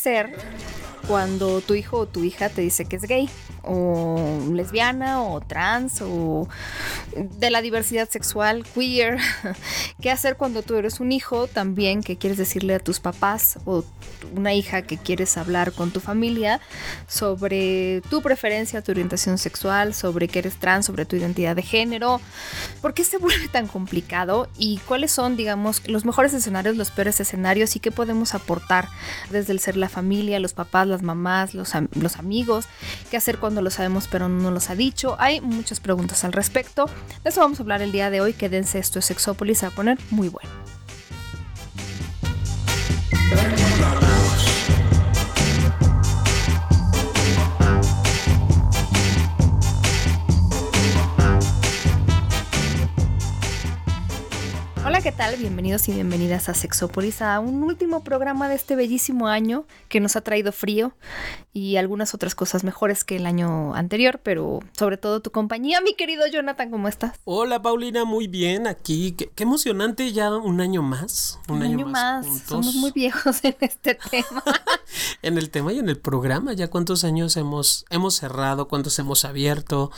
Hacer cuando tu hijo o tu hija te dice que es gay? o lesbiana o trans o de la diversidad sexual, queer. ¿Qué hacer cuando tú eres un hijo también que quieres decirle a tus papás o una hija que quieres hablar con tu familia sobre tu preferencia, tu orientación sexual, sobre que eres trans, sobre tu identidad de género? ¿Por qué se vuelve tan complicado? ¿Y cuáles son, digamos, los mejores escenarios, los peores escenarios y qué podemos aportar desde el ser la familia, los papás, las mamás, los, los amigos? ¿Qué hacer cuando lo sabemos pero no nos ha dicho? Hay muchas preguntas al respecto. De eso vamos a hablar el día de hoy. Quédense, esto es Sexópolis, se va a poner muy bueno. Hola, ¿qué tal? Bienvenidos y bienvenidas a Sexópolis, a un último programa de este bellísimo año que nos ha traído frío y algunas otras cosas mejores que el año anterior, pero sobre todo tu compañía, mi querido Jonathan, ¿cómo estás? Hola, Paulina, muy bien, aquí. Qué, emocionante ya un año más. Un, año, más. Somos muy viejos en este tema. en el tema y en el programa, ya cuántos años hemos, hemos cerrado, cuántos hemos abierto,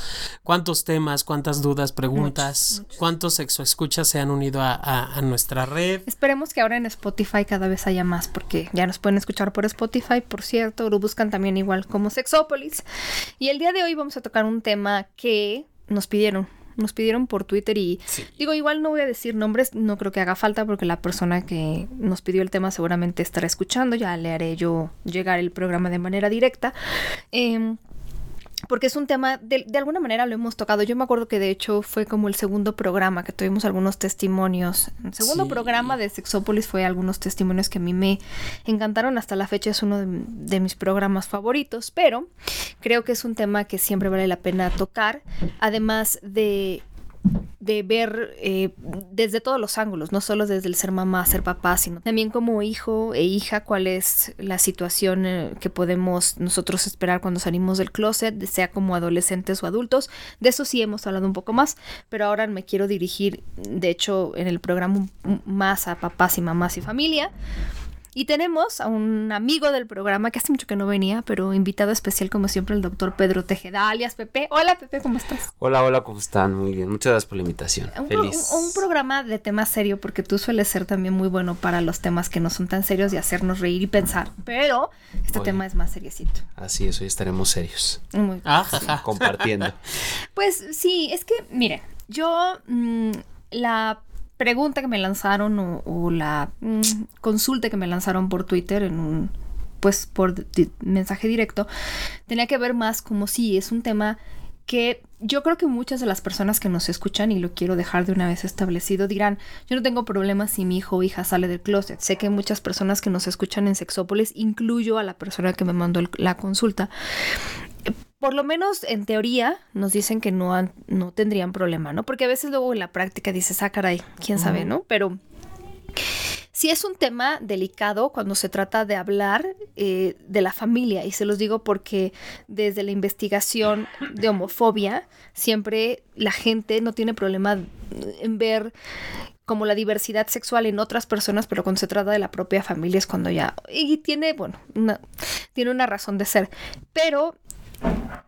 cuántos temas, cuántas dudas, preguntas, cuántos sexo escuchas se han unido a, a, nuestra red. Esperemos que ahora en Spotify cada vez haya más, porque ya nos pueden escuchar por Spotify, por cierto, lo buscan también igual como Sexópolis. Y el día de hoy vamos a tocar un tema que nos pidieron. Nos pidieron por Twitter y digo, igual no voy a decir nombres, no creo que haga falta porque la persona que nos pidió el tema seguramente estará escuchando, ya le haré yo llegar el programa de manera directa. Eh, porque es un tema, de, de, alguna manera lo hemos tocado. Yo me acuerdo que de hecho fue como el segundo programa que tuvimos algunos testimonios. El segundo programa de Sexópolis fue algunos testimonios que a mí me encantaron. Hasta la fecha es uno de mis programas favoritos, pero creo que es un tema que siempre vale la pena tocar. Además de de ver eh, desde todos los ángulos, no solo desde el ser mamá, ser papá, sino también como hijo e hija, cuál es la situación eh, que podemos nosotros esperar cuando salimos del closet, sea como adolescentes o adultos. De eso sí hemos hablado un poco más, pero ahora me quiero dirigir, de hecho, en el programa más a papás y mamás y familia. Y tenemos a un amigo del programa que hace mucho que no venía, pero invitado especial como siempre el doctor Pedro Tejeda, alias Pepe. Hola Pepe, ¿cómo estás? Hola, hola, ¿cómo están? Muy bien, muchas gracias por la invitación. Un, Feliz. Un, un, programa de tema serio porque tú sueles ser también muy bueno para los temas que no son tan serios y hacernos reír y pensar, pero este Oye, tema es más seriecito. Así es, hoy estaremos serios. Muy ah, sí, compartiendo. Pues sí, es que, mire, yo mmm, la pregunta que me lanzaron o, la mmm, consulta que me lanzaron por Twitter en un pues por mensaje directo tenía que ver más como si es un tema que yo creo que muchas de las personas que nos escuchan, y lo quiero dejar de una vez establecido, dirán, yo no tengo problemas si mi hijo o hija sale del closet. Sé que muchas personas que nos escuchan en Sexópolis, incluyo a la persona que me mandó la consulta, por lo menos en teoría nos dicen que no, han, no tendrían problema, ¿no? Porque a veces luego en la práctica dices, ah, caray, quién sabe, ¿no? Pero sí es un tema delicado cuando se trata de hablar eh, de la familia y se los digo porque desde la investigación de homofobia siempre la gente no tiene problema en ver como la diversidad sexual en otras personas, pero cuando se trata de la propia familia es cuando ya y tiene bueno una, tiene una razón de ser, pero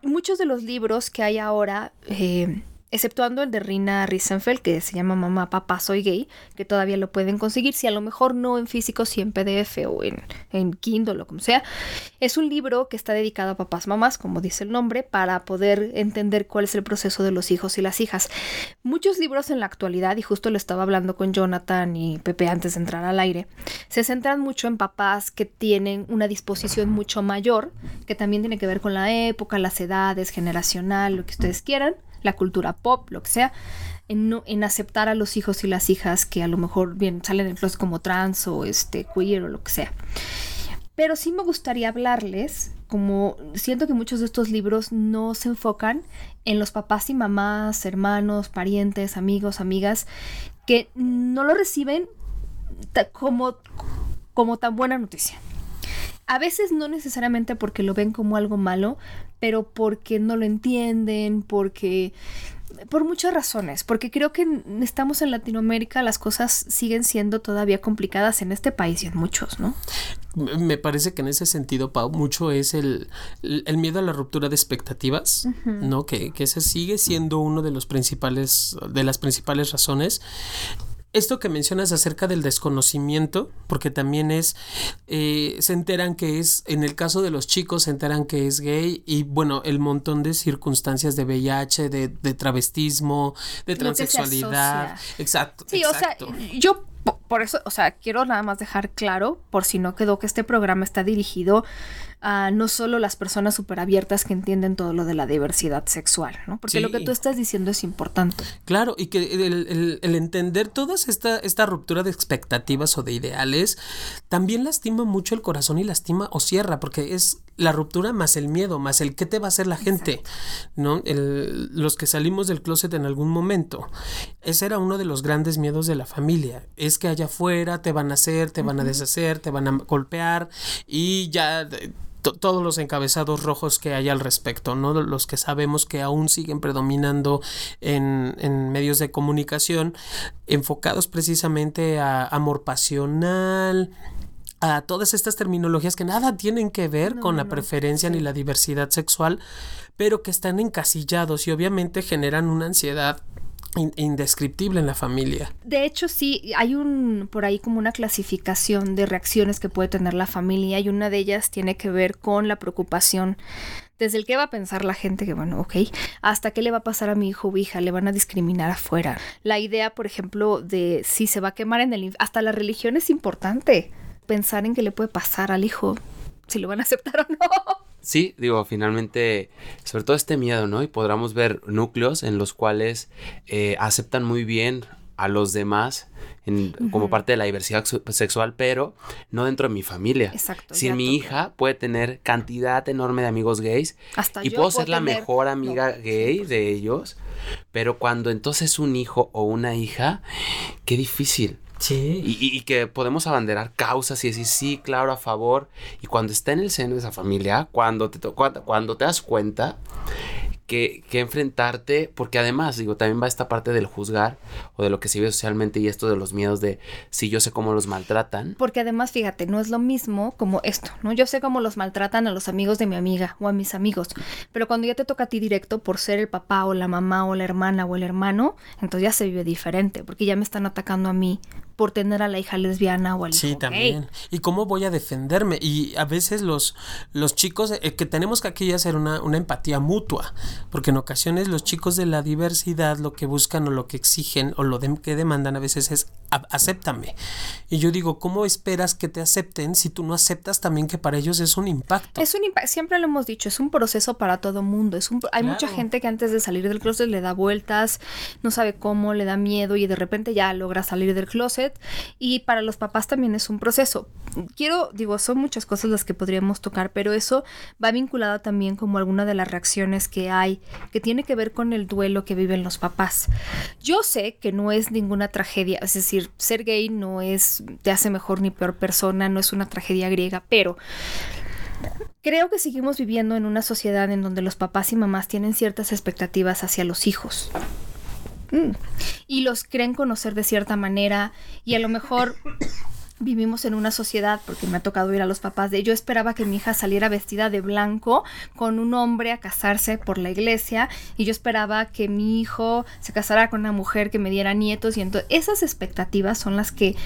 muchos de los libros que hay ahora eh, exceptuando el de Rina Risenfeld, que se llama Mamá, Papá, Soy Gay, que todavía lo pueden conseguir, si a lo mejor no en físico, si en PDF o en, en Kindle o como sea. Es un libro que está dedicado a papás, mamás, como dice el nombre, para poder entender cuál es el proceso de los hijos y las hijas. Muchos libros en la actualidad, y justo lo estaba hablando con Jonathan y Pepe antes de entrar al aire, se centran mucho en papás que tienen una disposición mucho mayor, que también tiene que ver con la época, las edades, generacional, lo que ustedes quieran la cultura pop, lo que sea, en, en, aceptar a los hijos y las hijas que a lo mejor bien salen del closet como trans o este queer o lo que sea. Pero sí me gustaría hablarles, como siento que muchos de estos libros no se enfocan en los papás y mamás, hermanos, parientes, amigos, amigas, que no lo reciben como, como tan buena noticia. A veces no necesariamente porque lo ven como algo malo, pero porque no lo entienden, porque por muchas razones, porque creo que estamos en Latinoamérica, las cosas siguen siendo todavía complicadas en este país y en muchos, ¿no? Me parece que en ese sentido, Pau, mucho es el, el miedo a la ruptura de expectativas, ¿no? Que, que ese sigue siendo uno de los principales, de las principales razones esto que mencionas acerca del desconocimiento, porque también es, eh, se enteran que es, en el caso de los chicos, se enteran que es gay y bueno, el montón de circunstancias de VIH, de, de travestismo, de transexualidad. Exacto. Sí, o sea, yo por eso, o sea, quiero nada más dejar claro, por si no quedó que este programa está dirigido a no solo las personas súper abiertas que entienden todo lo de la diversidad sexual, ¿no? Porque lo que tú estás diciendo es importante. Claro, y que el, entender toda esta, esta ruptura de expectativas o de ideales también lastima mucho el corazón y lastima o cierra, porque es la ruptura más el miedo, más el qué te va a hacer la gente, ¿no? los que salimos del closet en algún momento. Ese era uno de los grandes miedos de la familia. Es que allá afuera te van a hacer, te van a deshacer, te van a golpear y ya todos los encabezados rojos que hay al respecto, ¿no? Los que sabemos que aún siguen predominando en, en medios de comunicación, enfocados precisamente a amor pasional, a todas estas terminologías que nada tienen que ver con la preferencia ni la diversidad sexual, pero que están encasillados y obviamente generan una ansiedad indescriptible en la familia. De hecho, sí, hay un por ahí como una clasificación de reacciones que puede tener la familia y una de ellas tiene que ver con la preocupación desde el que va a pensar la gente que, bueno, ok, hasta qué le va a pasar a mi hijo o hija, le van a discriminar afuera. La idea, por ejemplo, de si se va a quemar en el... Hasta la religión es importante pensar en qué le puede pasar al hijo, si lo van a aceptar o no. Sí, digo, finalmente, sobre todo este miedo, ¿no? Y podremos ver núcleos en los cuales eh, aceptan muy bien a los demás como parte de la diversidad sexual, pero no dentro de mi familia. Exacto. Si mi hija puede tener cantidad enorme de amigos gays y puedo, ser la mejor amiga gay de ellos, pero cuando entonces un hijo o una hija, qué difícil. Sí. Y, que podemos abanderar causas y decir, sí, claro, a favor. Y cuando está en el seno de esa familia, cuando te, cuando, cuando te das cuenta que, que, enfrentarte, porque además, digo, también va esta parte del juzgar o de lo que se vive socialmente y esto de los miedos de si yo sé cómo los maltratan. Porque además, fíjate, no es lo mismo como esto, ¿no? Yo sé cómo los maltratan a los amigos de mi amiga o a mis amigos, pero cuando ya te toca a ti directo por ser el papá o la mamá o la hermana o el hermano, entonces ya se vive diferente, porque ya me están atacando a mí por tener a la hija lesbiana o al sí, también. ¿Y cómo voy a defenderme? Y a veces los, los chicos, eh, que tenemos que aquí hacer una, una, empatía mutua, porque en ocasiones los chicos de la diversidad lo que buscan o lo que exigen o lo que demandan a veces es acéptame. Y yo digo, ¿cómo esperas que te acepten si tú no aceptas también que para ellos es un impacto? Es un impacto, siempre lo hemos dicho, es un proceso para todo mundo. Es un, hay mucha gente que antes de salir del closet le da vueltas, no sabe cómo, le da miedo y de repente ya logra salir del closet. Y para los papás también es un proceso. Quiero, digo, son muchas cosas las que podríamos tocar, pero eso va vinculado también como alguna de las reacciones que hay, que tiene que ver con el duelo que viven los papás. Yo sé que no es ninguna tragedia, es decir, ser gay no es, te hace mejor ni peor persona, no es una tragedia griega, pero creo que seguimos viviendo en una sociedad en donde los papás y mamás tienen ciertas expectativas hacia los hijos. Mm. Y los creen conocer de cierta manera y a lo mejor vivimos en una sociedad, porque me ha tocado ir a los papás de yo esperaba que mi hija saliera vestida de blanco con un hombre a casarse por la iglesia y yo esperaba que mi hijo se casara con una mujer que me diera nietos y entonces esas expectativas son las que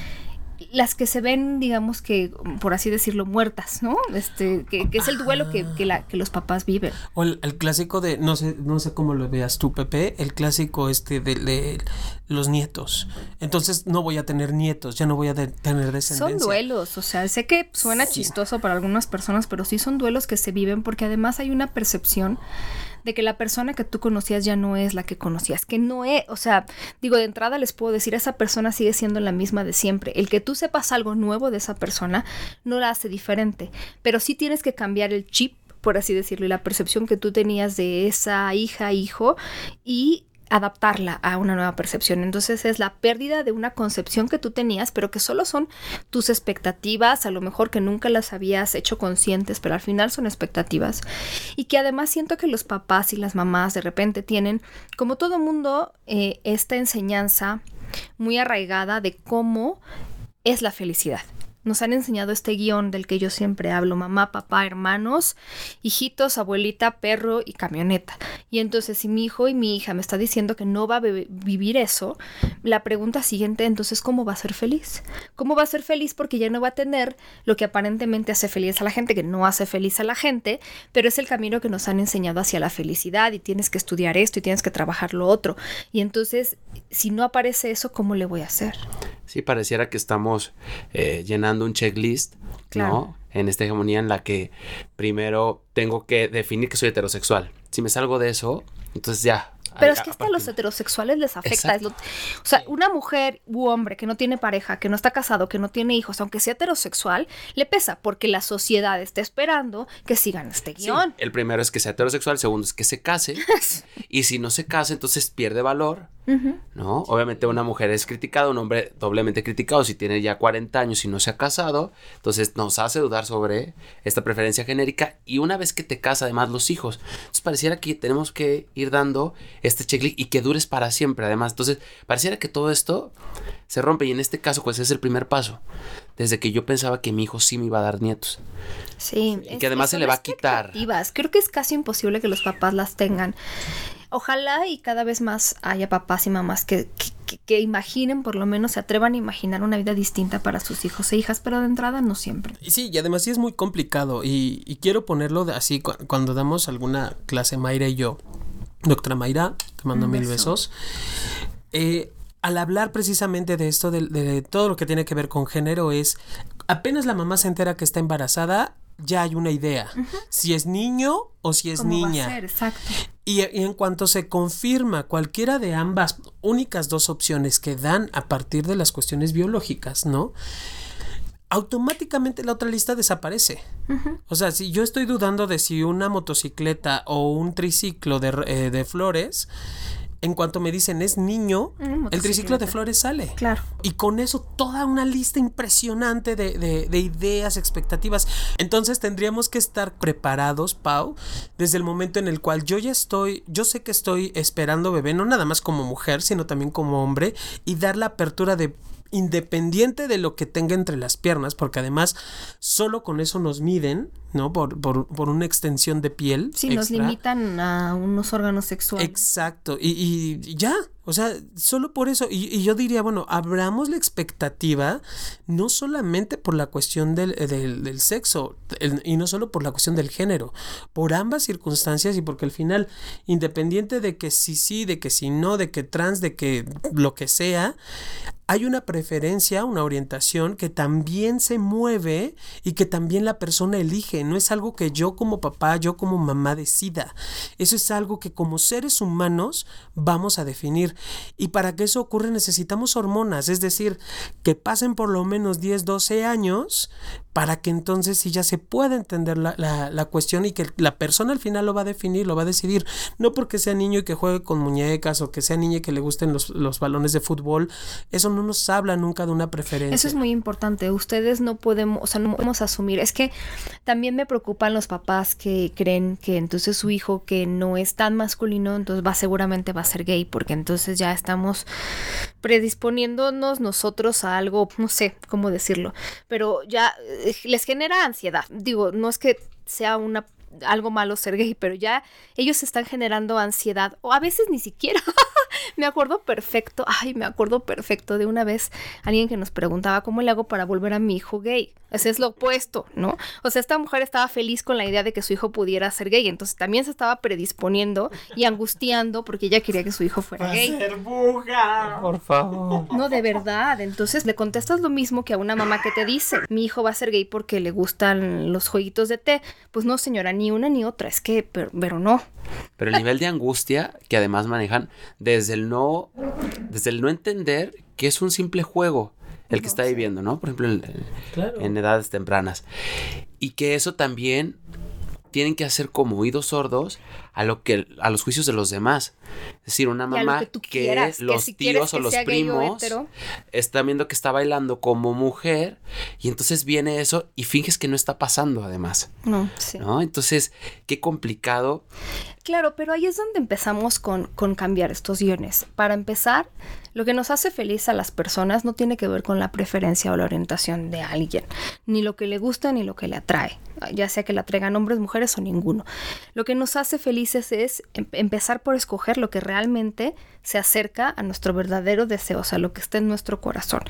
las que se ven, digamos que, por así decirlo, muertas, ¿no? Este, que, es el duelo que, la, que, los papás viven. O el, clásico de, no sé, no sé cómo lo veas tú, Pepe, el clásico este de, los nietos. Entonces no voy a tener nietos, ya no voy a tener descendencia. Son duelos, o sea, sé que suena chistoso para algunas personas, pero sí son duelos que se viven porque además hay una percepción de que la persona que tú conocías ya no es la que conocías, que no es, o sea, digo, de entrada les puedo decir, esa persona sigue siendo la misma de siempre. El que tú sepas algo nuevo de esa persona no la hace diferente, pero sí tienes que cambiar el chip por así decirlo, y la percepción que tú tenías de esa hija, hijo, y adaptarla a una nueva percepción. Entonces es la pérdida de una concepción que tú tenías, pero que solo son tus expectativas, a lo mejor que nunca las habías hecho conscientes, pero al final son expectativas. Y que además siento que los papás y las mamás de repente tienen, como todo mundo, eh, esta enseñanza muy arraigada de cómo es la felicidad nos han enseñado este guion del que yo siempre hablo, mamá, papá, hermanos, hijitos, abuelita, perro y camioneta. Y entonces si mi hijo y mi hija me está diciendo que no va a vivir eso, la pregunta siguiente entonces, ¿cómo va a ser feliz? ¿Cómo va a ser feliz? Porque ya no va a tener lo que aparentemente hace feliz a la gente, que no hace feliz a la gente, pero es el camino que nos han enseñado hacia la felicidad y tienes que estudiar esto y tienes que trabajar lo otro. Y entonces, si no aparece eso, ¿cómo le voy a hacer? Sí, pareciera que estamos eh, llenando un checklist, ¿no? En esta hegemonía en la que primero tengo que definir que soy heterosexual. Si me salgo de eso, entonces ya, pero es que hasta a los heterosexuales les afecta. o sea, una mujer u hombre que no tiene pareja, que no está casado, que no tiene hijos, aunque sea heterosexual, le pesa porque la sociedad está esperando que sigan este guion. el primero es que sea heterosexual, el segundo es que se case. y si no se casa, entonces pierde valor. ¿No? Obviamente una mujer es criticada, un hombre doblemente criticado si tiene ya 40 años y no se ha casado, entonces nos hace dudar sobre esta preferencia genérica y una vez que te casa además los hijos, entonces pareciera que tenemos que ir dando este checklist y que dures para siempre además, entonces pareciera que todo esto se rompe y en este caso pues es el primer paso, desde que yo pensaba que mi hijo sí me iba a dar nietos. Sí. Y que además se le va a quitar. Creo que es casi imposible que los papás las tengan. Ojalá y cada vez más haya papás y mamás que, que, imaginen, por lo menos se atrevan a imaginar una vida distinta para sus hijos e hijas, pero de entrada no siempre. Sí, y además sí es muy complicado y, quiero ponerlo así cuando damos alguna clase Mayra y yo. Doctora Mayra, te mando mil besos. Eh, al hablar precisamente de esto, de, todo lo que tiene que ver con género, es apenas la mamá se entera que está embarazada, ya hay una idea. Si es niño o si es niña. exacto. Y, en cuanto se confirma cualquiera de ambas únicas dos opciones que dan a partir de las cuestiones biológicas, ¿no? automáticamente la otra lista desaparece. O sea, si yo estoy dudando de si una motocicleta o un triciclo de, eh, de flores en cuanto me dicen es niño, el triciclo de flores sale. Claro. Y con eso toda una lista impresionante de, de, ideas, expectativas. Entonces tendríamos que estar preparados, Pau, desde el momento en el cual yo ya estoy, yo sé que estoy esperando bebé, no nada más como mujer, sino también como hombre, y dar la apertura de independiente de lo que tenga entre las piernas, porque además solo con eso nos miden, ¿no? Por, por, por una extensión de piel. Sí, nos limitan a unos órganos sexuales. Exacto, y, y ya, o sea, solo por eso, y, yo diría, bueno, abramos la expectativa no solamente por la cuestión del, del, sexo, y no solo por la cuestión del género, por ambas circunstancias y porque al final, independiente de que sí, sí, de que sí, no, de que trans, de que lo que sea, hay una preferencia, una orientación que también se mueve y que también la persona elige. No es algo que yo como papá, yo como mamá decida. Eso es algo que como seres humanos vamos a definir. Y para que eso ocurra necesitamos hormonas, es decir, que pasen por lo menos 10, 12 años para que entonces sí ya se pueda entender la, la, cuestión y que la persona al final lo va a definir, lo va a decidir. No porque sea niño y que juegue con muñecas o que sea niña y que le gusten los, los balones de fútbol. Eso no nos habla nunca de una preferencia. Eso es muy importante. Ustedes no podemos, o sea, no podemos asumir. Es que también me preocupan los papás que creen que entonces su hijo que no es tan masculino, entonces va seguramente va a ser gay, porque entonces ya estamos predisponiéndonos nosotros a algo, no sé cómo decirlo, pero ya eh, les genera ansiedad. Digo, no es que sea una algo malo ser gay, pero ya ellos están generando ansiedad o a veces ni siquiera. me acuerdo perfecto, ay, me acuerdo perfecto de una vez alguien que nos preguntaba cómo le hago para volver a mi hijo gay. Ese es lo opuesto, ¿no? O sea, esta mujer estaba feliz con la idea de que su hijo pudiera ser gay, entonces también se estaba predisponiendo y angustiando porque ella quería que su hijo fuera gay. Ser Por favor. No, de verdad. Entonces le contestas lo mismo que a una mamá que te dice, mi hijo va a ser gay porque le gustan los jueguitos de té. Pues no, señora, ni una ni otra, es que, pero, pero no. Pero el nivel de angustia que además manejan desde el no, desde el no entender que es un simple juego el que está viviendo, ¿no? Por ejemplo, en, en edades tempranas. Y que eso también tienen que hacer como oídos sordos a lo que a los juicios de los demás. Es decir, una mamá que, los tíos o los primos están viendo que está bailando como mujer y entonces viene eso y finges que no está pasando además. No, sí. ¿no? Entonces, qué complicado. Claro, pero ahí es donde empezamos con, con cambiar estos guiones. Para empezar, lo que nos hace feliz a las personas no tiene que ver con la preferencia o la orientación de alguien, ni lo que le gusta ni lo que le atrae, ya sea que le atraigan hombres, mujeres o ninguno. Lo que nos hace felices es em, empezar por escoger lo que realmente se acerca a nuestro verdadero deseo, o sea, lo que está en nuestro corazón.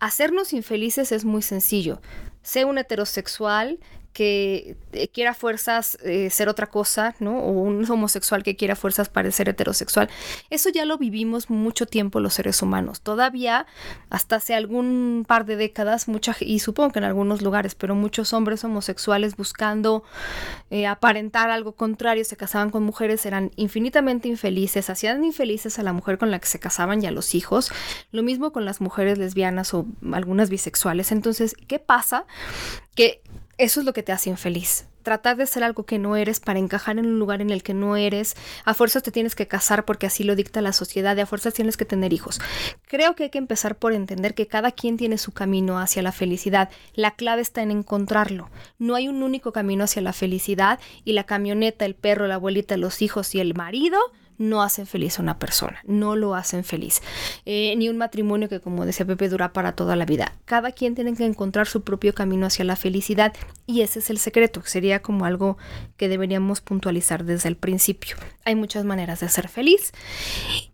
Hacernos infelices es muy sencillo. Sé un heterosexual que eh, quiera fuerzas eh, ser otra cosa, ¿no? O un homosexual que quiera fuerzas parecer heterosexual. Eso ya lo vivimos mucho tiempo los seres humanos. Todavía, hasta hace algún par de décadas, mucha, y supongo que en algunos lugares, pero muchos hombres homosexuales buscando eh, aparentar algo contrario, se casaban con mujeres, eran infinitamente infelices, hacían infelices a la mujer con la que se casaban y a los hijos. Lo mismo con las mujeres lesbianas o algunas bisexuales. Entonces, ¿qué pasa? Que eso es lo que te hace infeliz. Tratar de ser algo que no eres para encajar en un lugar en el que no eres. A fuerzas te tienes que casar porque así lo dicta la sociedad. Y a fuerzas tienes que tener hijos. Creo que hay que empezar por entender que cada quien tiene su camino hacia la felicidad. La clave está en encontrarlo. No hay un único camino hacia la felicidad y la camioneta, el perro, la abuelita, los hijos y el marido no hacen feliz a una persona, no lo hacen feliz. Eh, ni un matrimonio que, como decía Pepe, dura para toda la vida. Cada quien tiene que encontrar su propio camino hacia la felicidad y ese es el secreto. Sería como algo que deberíamos puntualizar desde el principio. Hay muchas maneras de ser feliz.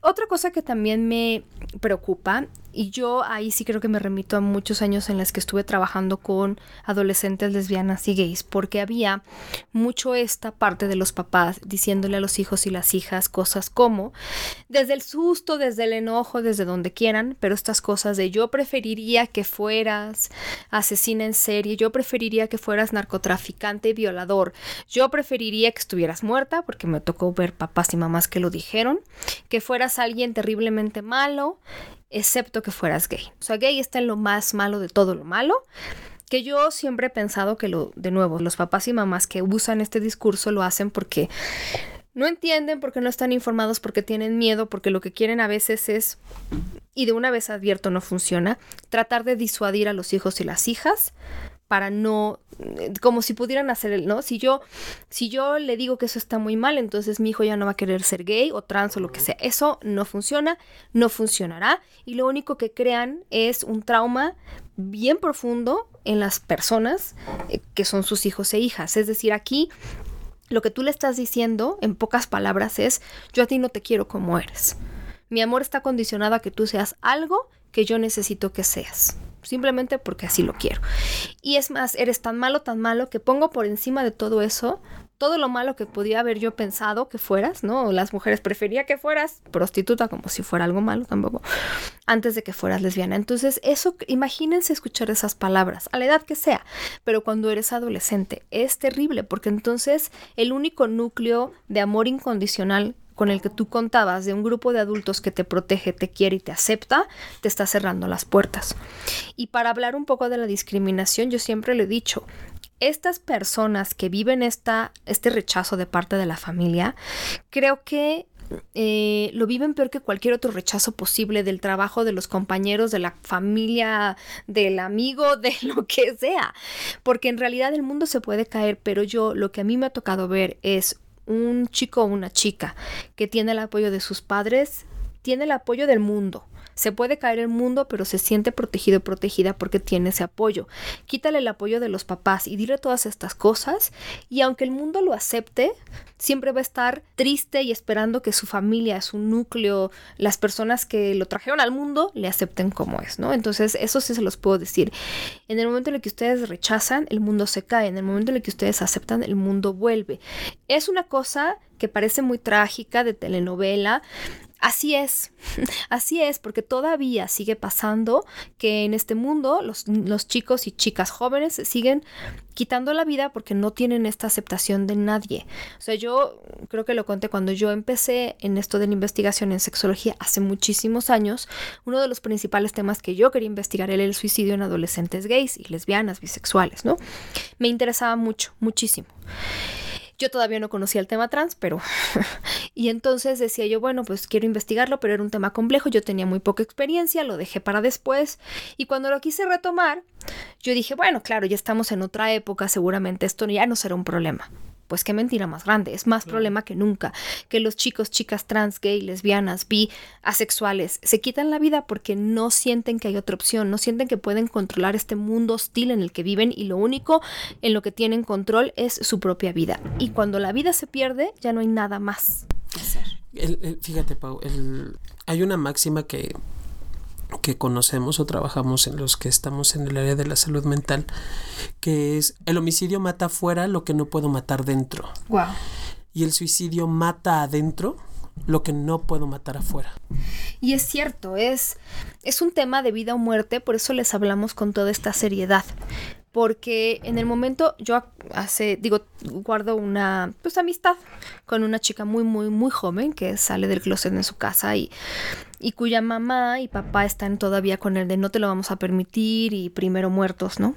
Otra cosa que también me preocupa y yo ahí sí creo que me remito a muchos años en los que estuve trabajando con adolescentes lesbianas y gays, porque había mucho esta parte de los papás diciéndole a los hijos y las hijas cosas como, desde el susto, desde el enojo, desde donde quieran, pero estas cosas de yo preferiría que fueras asesina en serie, yo preferiría que fueras narcotraficante y violador, yo preferiría que estuvieras muerta, porque me tocó ver papás y mamás que lo dijeron, que fueras alguien terriblemente malo, excepto que fueras gay. O sea, gay está en lo más malo de todo lo malo. Que yo siempre he pensado que lo, de nuevo, los papás y mamás que usan este discurso lo hacen porque no entienden, porque no están informados, porque tienen miedo, porque lo que quieren a veces es, y de una vez advierto no funciona, tratar de disuadir a los hijos y las hijas para no como si pudieran hacer el, ¿no? Si yo si yo le digo que eso está muy mal, entonces mi hijo ya no va a querer ser gay o trans o lo que sea. Eso no funciona, no funcionará y lo único que crean es un trauma bien profundo en las personas eh, que son sus hijos e hijas. Es decir, aquí lo que tú le estás diciendo en pocas palabras es yo a ti no te quiero como eres. Mi amor está condicionado a que tú seas algo que yo necesito que seas simplemente porque así lo quiero. Y es más, eres tan malo, tan malo, que pongo por encima de todo eso todo lo malo que podía haber yo pensado que fueras, ¿no? Las mujeres prefería que fueras prostituta como si fuera algo malo tampoco, antes de que fueras lesbiana. Entonces, eso, imagínense escuchar esas palabras, a la edad que sea, pero cuando eres adolescente, es terrible, porque entonces el único núcleo de amor incondicional con el que tú contabas de un grupo de adultos que te protege, te quiere y te acepta, te está cerrando las puertas. Y para hablar un poco de la discriminación, yo siempre le he dicho, estas personas que viven esta, este rechazo de parte de la familia, creo que eh, lo viven peor que cualquier otro rechazo posible del trabajo, de los compañeros, de la familia, del amigo, de lo que sea. Porque en realidad el mundo se puede caer, pero yo lo que a mí me ha tocado ver es un chico o una chica que tiene el apoyo de sus padres, tiene el apoyo del mundo. Se puede caer el mundo, pero se siente protegido protegida porque tiene ese apoyo. Quítale el apoyo de los papás y dile todas estas cosas. Y aunque el mundo lo acepte, siempre va a estar triste y esperando que su familia, su núcleo, las personas que lo trajeron al mundo, le acepten como es, ¿no? Entonces, eso sí se los puedo decir. En el momento en el que ustedes rechazan, el mundo se cae. En el momento en el que ustedes aceptan, el mundo vuelve. Es una cosa que parece muy trágica de telenovela, Así es, así es, porque todavía sigue pasando que en este mundo los, chicos y chicas jóvenes siguen quitando la vida porque no tienen esta aceptación de nadie. O sea, yo creo que lo conté cuando yo empecé en esto de la investigación en sexología hace muchísimos años, uno de los principales temas que yo quería investigar era el suicidio en adolescentes gays y lesbianas, bisexuales, ¿no? Me interesaba mucho, muchísimo. Yo todavía no conocía el tema trans, pero... y entonces decía yo, bueno, pues quiero investigarlo, pero era un tema complejo, yo tenía muy poca experiencia, lo dejé para después. Y cuando lo quise retomar, yo dije, bueno, claro, ya estamos en otra época, seguramente esto ya no será un problema pues qué mentira más grande, es más problema que nunca, que los chicos, chicas trans, gay, lesbianas, bi, asexuales, se quitan la vida porque no sienten que hay otra opción, no sienten que pueden controlar este mundo hostil en el que viven y lo único en lo que tienen control es su propia vida. Y cuando la vida se pierde, ya no hay nada más que hacer. fíjate, Pau, hay una máxima que que conocemos o trabajamos en los que estamos en el área de la salud mental, que es el homicidio mata afuera lo que no puedo matar dentro. Wow. Y el suicidio mata adentro lo que no puedo matar afuera. Y es cierto, es, es un tema de vida o muerte, por eso les hablamos con toda esta seriedad. Porque en el momento yo hace, digo, guardo una pues amistad con una chica muy, muy, muy joven que sale del closet en su casa y y cuya mamá y papá están todavía con el de no te lo vamos a permitir y primero muertos, ¿no?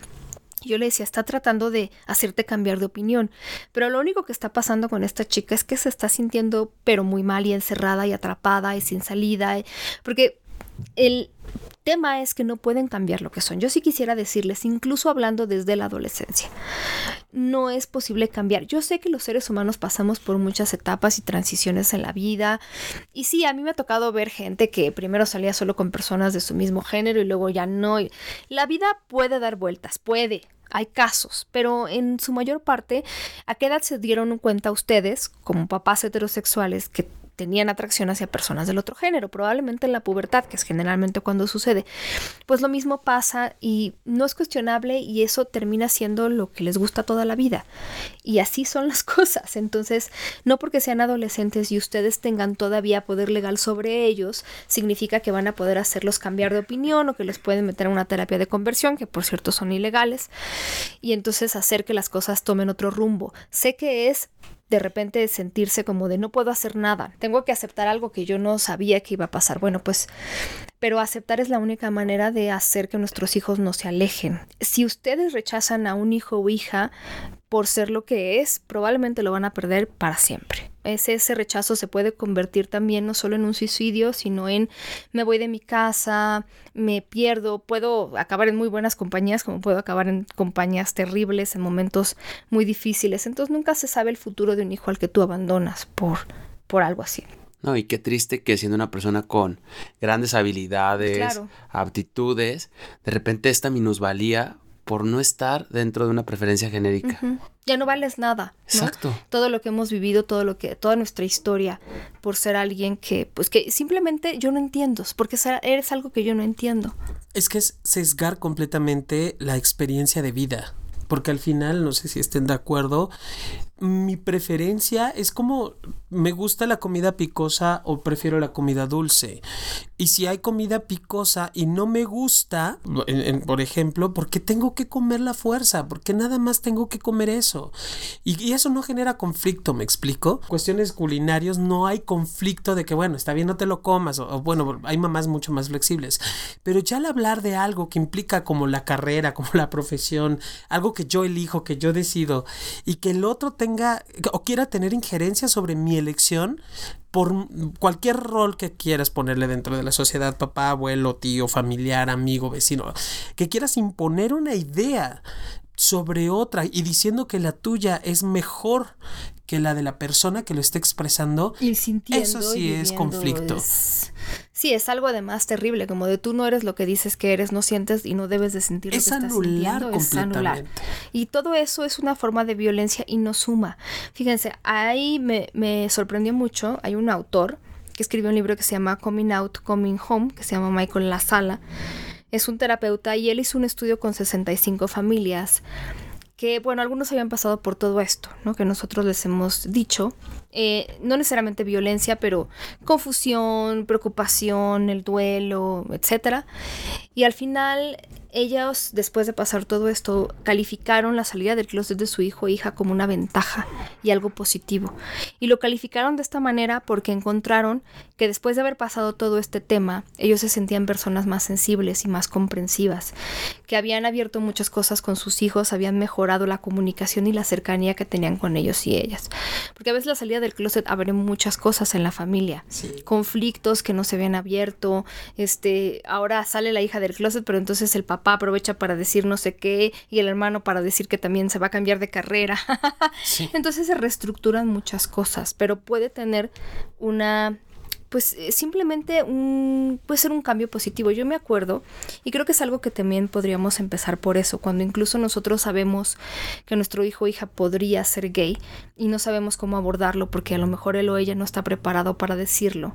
Yo le decía, está tratando de hacerte cambiar de opinión, pero lo único que está pasando con esta chica es que se está sintiendo pero muy mal y encerrada y atrapada y sin salida, porque el tema es que no pueden cambiar lo que son. Yo sí quisiera decirles, incluso hablando desde la adolescencia, no es posible cambiar. Yo sé que los seres humanos pasamos por muchas etapas y transiciones en la vida. Y sí, a mí me ha tocado ver gente que primero salía solo con personas de su mismo género y luego ya no. La vida puede dar vueltas, puede. Hay casos, pero en su mayor parte, ¿a qué edad se dieron cuenta ustedes, como papás heterosexuales, que tenían atracción hacia personas del otro género, probablemente en la pubertad, que es generalmente cuando sucede. Pues lo mismo pasa y no es cuestionable y eso termina siendo lo que les gusta toda la vida. Y así son las cosas. Entonces, no porque sean adolescentes y ustedes tengan todavía poder legal sobre ellos, significa que van a poder hacerlos cambiar de opinión o que les pueden meter en una terapia de conversión, que por cierto son ilegales, y entonces hacer que las cosas tomen otro rumbo. Sé que es de repente sentirse como de no puedo hacer nada, tengo que aceptar algo que yo no sabía que iba a pasar. Bueno, pues, pero aceptar es la única manera de hacer que nuestros hijos no se alejen. Si ustedes rechazan a un hijo o hija por ser lo que es, probablemente lo van a perder para siempre. Ese, ese rechazo se puede convertir también no solo en un suicidio, sino en me voy de mi casa, me pierdo, puedo acabar en muy buenas compañías como puedo acabar en compañías terribles, en momentos muy difíciles. Entonces nunca se sabe el futuro de un hijo al que tú abandonas por, por algo así. No, y qué triste que siendo una persona con grandes habilidades, aptitudes, de repente esta minusvalía por no estar dentro de una preferencia genérica. Ya no vales nada. Exacto. Todo lo que hemos vivido, todo lo que, toda nuestra historia, por ser alguien que, pues que simplemente yo no entiendo, porque eres algo que yo no entiendo. Es que es sesgar completamente la experiencia de vida. Porque al final, no sé si estén de acuerdo, mi preferencia es como me gusta la comida picosa o prefiero la comida dulce. Y si hay comida picosa y no me gusta, por ejemplo, ¿por qué tengo que comer la fuerza? ¿Por qué nada más tengo que comer eso? Y, eso no genera conflicto, ¿me explico? Cuestiones culinarias no hay conflicto de que, bueno, está bien, no te lo comas. O, bueno, hay mamás mucho más flexibles. Pero ya al hablar de algo que implica como la carrera, como la profesión, algo que yo elijo, que yo decido, y que el otro tenga o quiera tener injerencia sobre mi elección por cualquier rol que quieras ponerle dentro de la sociedad, papá, abuelo, tío, familiar, amigo, vecino, que quieras imponer una idea sobre otra y diciendo que la tuya es mejor que la de la persona que lo está expresando, y sintiendo, eso sí es conflicto. Sí, es algo además terrible, como de tú no eres lo que dices que eres, no sientes y no debes de sentir es lo que anular estás sintiendo, es anular. Y todo eso es una forma de violencia y no suma. Fíjense, ahí me, me sorprendió mucho, hay un autor que escribió un libro que se llama Coming Out, Coming Home, que se llama Michael La Sala. Es un terapeuta y él hizo un estudio con 65 familias que, bueno, algunos habían pasado por todo esto, ¿no? Que nosotros les hemos dicho. Eh, no necesariamente violencia, pero confusión, preocupación, el duelo, etcétera. Y al final ellos, después de pasar todo esto, calificaron la salida del closet de su hijo e hija como una ventaja y algo positivo. Y lo calificaron de esta manera porque encontraron que después de haber pasado todo este tema, ellos se sentían personas más sensibles y más comprensivas, que habían abierto muchas cosas con sus hijos, habían mejorado la comunicación y la cercanía que tenían con ellos y ellas. Porque a veces la salida del closet abre muchas cosas en la familia, conflictos que no se habían abierto, este, ahora sale la hija del closet, pero entonces el papá aprovecha para decir no sé qué y el hermano para decir que también se va a cambiar de carrera. Entonces se reestructuran muchas cosas, pero puede tener una pues eh, simplemente un, puede ser un cambio positivo. Yo me acuerdo, y creo que es algo que también podríamos empezar por eso, cuando incluso nosotros sabemos que nuestro hijo o hija podría ser gay y no sabemos cómo abordarlo porque a lo mejor él o ella no está preparado para decirlo,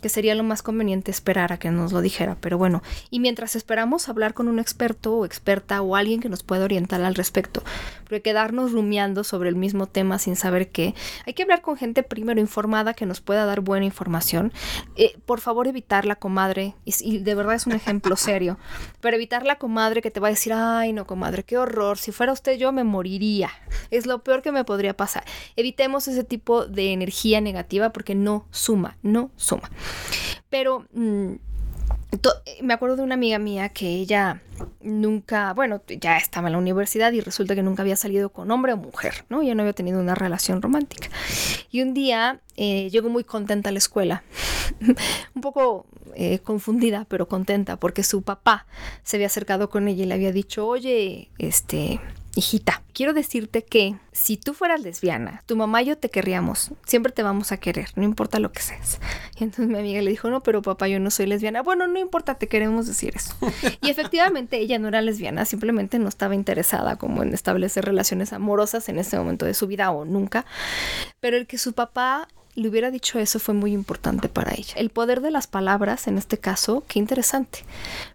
que sería lo más conveniente esperar a que nos lo dijera. Pero bueno, y mientras esperamos hablar con un experto o experta o alguien que nos pueda orientar al respecto, porque quedarnos rumiando sobre el mismo tema sin saber qué, hay que hablar con gente primero informada que nos pueda dar buena información eh, por favor evitar la comadre, y, de verdad es un ejemplo serio, pero evitar la comadre que te va a decir, ay no comadre, qué horror, si fuera usted yo me moriría, es lo peor que me podría pasar. Evitemos ese tipo de energía negativa porque no suma, no suma. Pero... Mm, me acuerdo de una amiga mía que ella nunca, bueno, ya estaba en la universidad y resulta que nunca había salido con hombre o mujer, ¿no? Ya no había tenido una relación romántica. Y un día eh, llegó muy contenta a la escuela, un poco eh, confundida, pero contenta, porque su papá se había acercado con ella y le había dicho, oye, este, hijita, quiero decirte que si tú fueras lesbiana, tu mamá y yo te querríamos, siempre te vamos a querer, no importa lo que seas. Y entonces mi amiga le dijo, no, pero papá, yo no soy lesbiana. Bueno, no importa, te queremos decir eso. Y efectivamente ella no era lesbiana, simplemente no estaba interesada como en establecer relaciones amorosas en ese momento de su vida o nunca. Pero el que su papá le hubiera dicho eso fue muy importante para ella. El poder de las palabras, en este caso, qué interesante.